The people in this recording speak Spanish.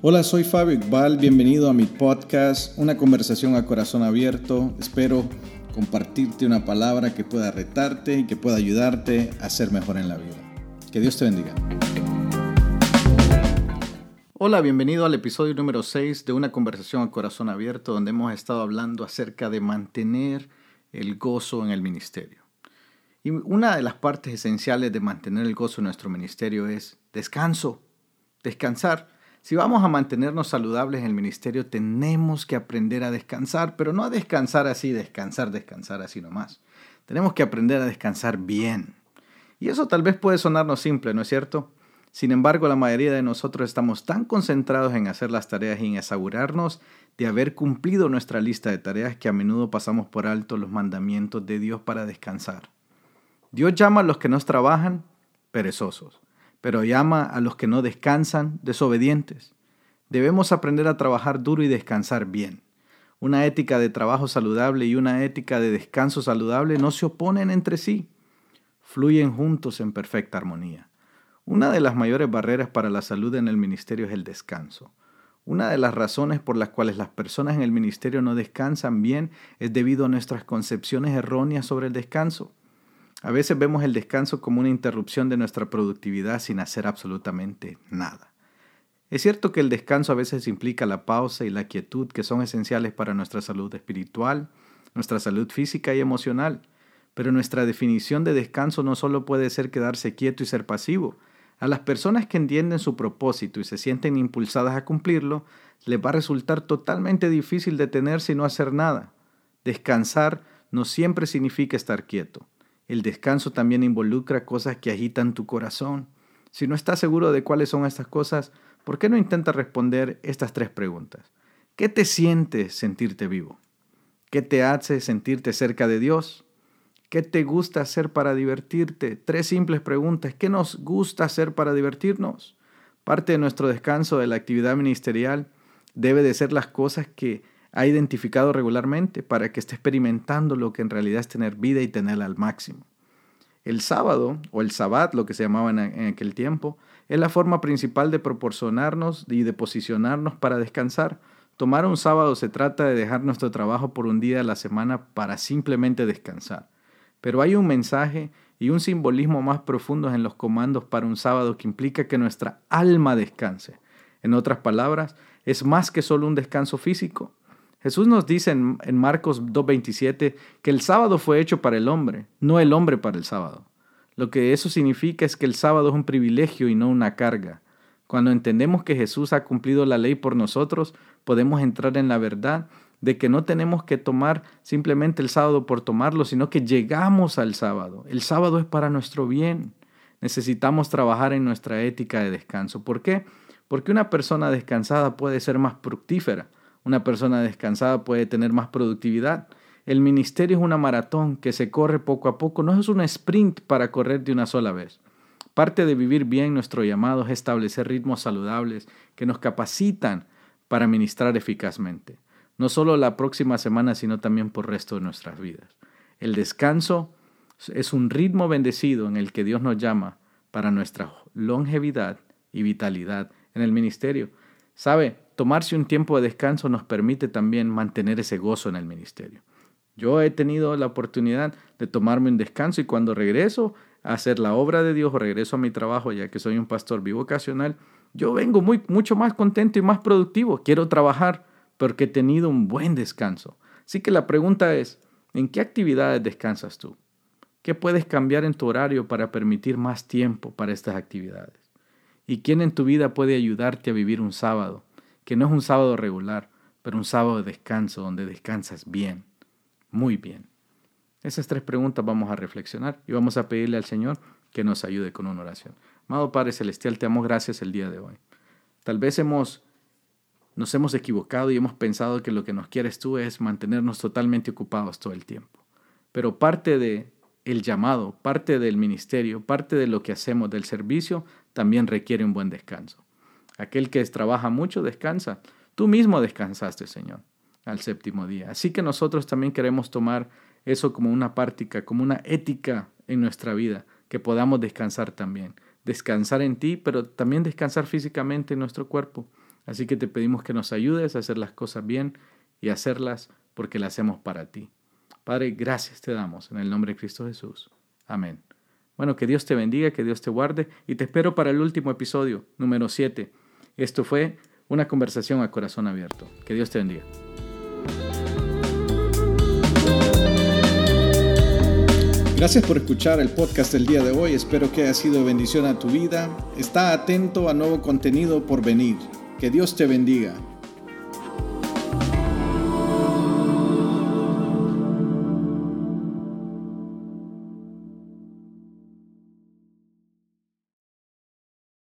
Hola, soy Fabio Iqbal, bienvenido a mi podcast, una conversación a corazón abierto. Espero compartirte una palabra que pueda retarte y que pueda ayudarte a ser mejor en la vida. Que Dios te bendiga. Hola, bienvenido al episodio número 6 de una conversación a corazón abierto donde hemos estado hablando acerca de mantener el gozo en el ministerio. Y una de las partes esenciales de mantener el gozo en nuestro ministerio es descanso, descansar. Si vamos a mantenernos saludables en el ministerio, tenemos que aprender a descansar, pero no a descansar así, descansar, descansar así nomás. Tenemos que aprender a descansar bien. Y eso tal vez puede sonarnos simple, ¿no es cierto? Sin embargo, la mayoría de nosotros estamos tan concentrados en hacer las tareas y en asegurarnos de haber cumplido nuestra lista de tareas que a menudo pasamos por alto los mandamientos de Dios para descansar. Dios llama a los que no trabajan perezosos pero llama a los que no descansan desobedientes. Debemos aprender a trabajar duro y descansar bien. Una ética de trabajo saludable y una ética de descanso saludable no se oponen entre sí, fluyen juntos en perfecta armonía. Una de las mayores barreras para la salud en el ministerio es el descanso. Una de las razones por las cuales las personas en el ministerio no descansan bien es debido a nuestras concepciones erróneas sobre el descanso. A veces vemos el descanso como una interrupción de nuestra productividad sin hacer absolutamente nada. Es cierto que el descanso a veces implica la pausa y la quietud que son esenciales para nuestra salud espiritual, nuestra salud física y emocional, pero nuestra definición de descanso no solo puede ser quedarse quieto y ser pasivo. A las personas que entienden su propósito y se sienten impulsadas a cumplirlo, les va a resultar totalmente difícil detenerse y no hacer nada. Descansar no siempre significa estar quieto. El descanso también involucra cosas que agitan tu corazón. Si no estás seguro de cuáles son estas cosas, ¿por qué no intentas responder estas tres preguntas? ¿Qué te siente sentirte vivo? ¿Qué te hace sentirte cerca de Dios? ¿Qué te gusta hacer para divertirte? Tres simples preguntas. ¿Qué nos gusta hacer para divertirnos? Parte de nuestro descanso de la actividad ministerial debe de ser las cosas que ha identificado regularmente para que esté experimentando lo que en realidad es tener vida y tenerla al máximo. El sábado, o el sabbat, lo que se llamaba en, aquel tiempo, es la forma principal de proporcionarnos y de posicionarnos para descansar. Tomar un sábado se trata de dejar nuestro trabajo por un día a la semana para simplemente descansar. Pero hay un mensaje y un simbolismo más profundos en los comandos para un sábado que implica que nuestra alma descanse. En otras palabras, es más que solo un descanso físico, Jesús nos dice en, Marcos 2.27 que el sábado fue hecho para el hombre, no el hombre para el sábado. Lo que eso significa es que el sábado es un privilegio y no una carga. Cuando entendemos que Jesús ha cumplido la ley por nosotros, podemos entrar en la verdad de que no tenemos que tomar simplemente el sábado por tomarlo, sino que llegamos al sábado. El sábado es para nuestro bien. Necesitamos trabajar en nuestra ética de descanso. ¿Por qué? Porque una persona descansada puede ser más fructífera. Una persona descansada puede tener más productividad. El ministerio es una maratón que se corre poco a poco, no es un sprint para correr de una sola vez. Parte de vivir bien nuestro llamado es establecer ritmos saludables que nos capacitan para ministrar eficazmente, no solo la próxima semana, sino también por el resto de nuestras vidas. El descanso es un ritmo bendecido en el que Dios nos llama para nuestra longevidad y vitalidad en el ministerio. ¿Sabe? Tomarse un tiempo de descanso nos permite también mantener ese gozo en el ministerio. Yo he tenido la oportunidad de tomarme un descanso y cuando regreso a hacer la obra de Dios o regreso a mi trabajo, ya que soy un pastor bivocacional, yo vengo muy, mucho más contento y más productivo. Quiero trabajar porque he tenido un buen descanso. Así que la pregunta es, ¿en qué actividades descansas tú? ¿Qué puedes cambiar en tu horario para permitir más tiempo para estas actividades? ¿Y quién en tu vida puede ayudarte a vivir un sábado que no es un sábado regular, pero un sábado de descanso donde descansas bien, muy bien. Esas tres preguntas vamos a reflexionar y vamos a pedirle al Señor que nos ayude con una oración. Amado Padre Celestial, te damos gracias el día de hoy. Tal vez hemos, nos hemos equivocado y hemos pensado que lo que nos quieres tú es mantenernos totalmente ocupados todo el tiempo. Pero parte de el llamado, parte del ministerio, parte de lo que hacemos del servicio, también requiere un buen descanso. Aquel que trabaja mucho descansa. Tú mismo descansaste, Señor, al séptimo día. Así que nosotros también queremos tomar eso como una práctica, como una ética en nuestra vida, que podamos descansar también. Descansar en ti, pero también descansar físicamente en nuestro cuerpo. Así que te pedimos que nos ayudes a hacer las cosas bien y hacerlas porque las hacemos para ti. Padre, gracias te damos en el nombre de Cristo Jesús. Amén. Bueno, que Dios te bendiga, que Dios te guarde y te espero para el último episodio, número 7. Esto fue una conversación a corazón abierto. Que Dios te bendiga. Gracias por escuchar el podcast del día de hoy. Espero que haya sido bendición a tu vida. Está atento a nuevo contenido por venir. Que Dios te bendiga.